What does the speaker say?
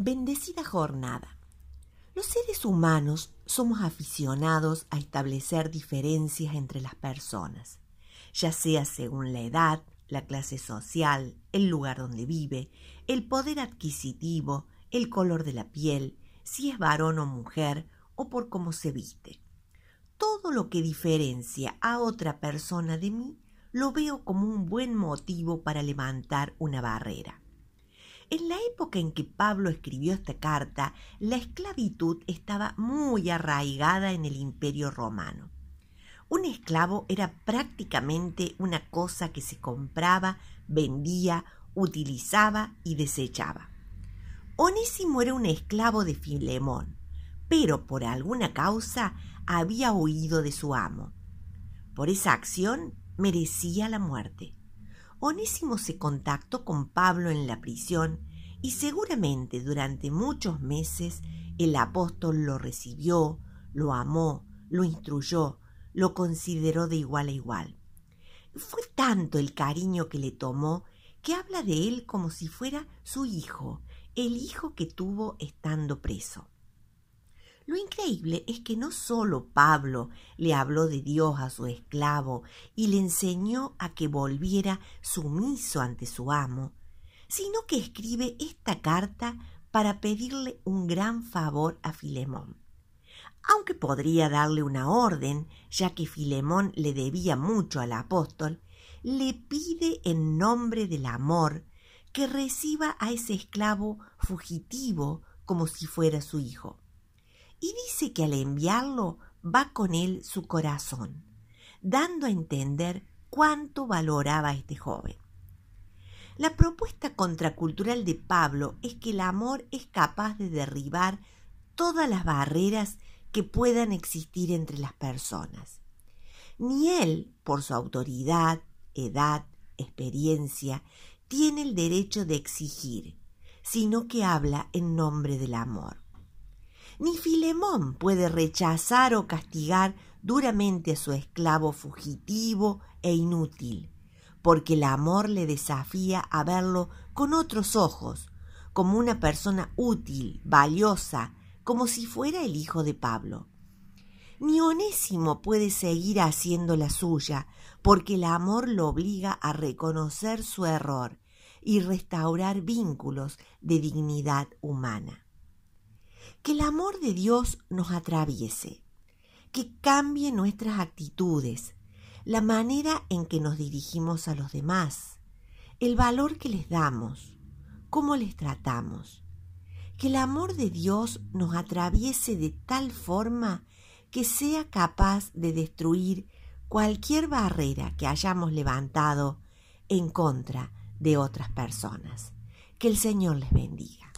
Bendecida jornada. Los seres humanos somos aficionados a establecer diferencias entre las personas, ya sea según la edad, la clase social, el lugar donde vive, el poder adquisitivo, el color de la piel, si es varón o mujer o por cómo se viste. Todo lo que diferencia a otra persona de mí lo veo como un buen motivo para levantar una barrera. En la época en que Pablo escribió esta carta, la esclavitud estaba muy arraigada en el imperio romano. Un esclavo era prácticamente una cosa que se compraba, vendía, utilizaba y desechaba. Onésimo era un esclavo de Filemón, pero por alguna causa había huido de su amo. Por esa acción merecía la muerte. Onésimo se contactó con Pablo en la prisión y seguramente durante muchos meses el apóstol lo recibió, lo amó, lo instruyó, lo consideró de igual a igual. Fue tanto el cariño que le tomó que habla de él como si fuera su hijo, el hijo que tuvo estando preso. Lo increíble es que no solo Pablo le habló de Dios a su esclavo y le enseñó a que volviera sumiso ante su amo, sino que escribe esta carta para pedirle un gran favor a Filemón. Aunque podría darle una orden, ya que Filemón le debía mucho al apóstol, le pide en nombre del amor que reciba a ese esclavo fugitivo como si fuera su hijo y dice que al enviarlo va con él su corazón, dando a entender cuánto valoraba a este joven. La propuesta contracultural de Pablo es que el amor es capaz de derribar todas las barreras que puedan existir entre las personas. Ni él, por su autoridad, edad, experiencia, tiene el derecho de exigir, sino que habla en nombre del amor. Ni Filemón puede rechazar o castigar duramente a su esclavo fugitivo e inútil, porque el amor le desafía a verlo con otros ojos, como una persona útil, valiosa, como si fuera el hijo de Pablo. Ni Onésimo puede seguir haciendo la suya, porque el amor lo obliga a reconocer su error y restaurar vínculos de dignidad humana que el amor de Dios nos atraviese, que cambie nuestras actitudes, la manera en que nos dirigimos a los demás, el valor que les damos, cómo les tratamos. Que el amor de Dios nos atraviese de tal forma que sea capaz de destruir cualquier barrera que hayamos levantado en contra de otras personas. Que el Señor les bendiga.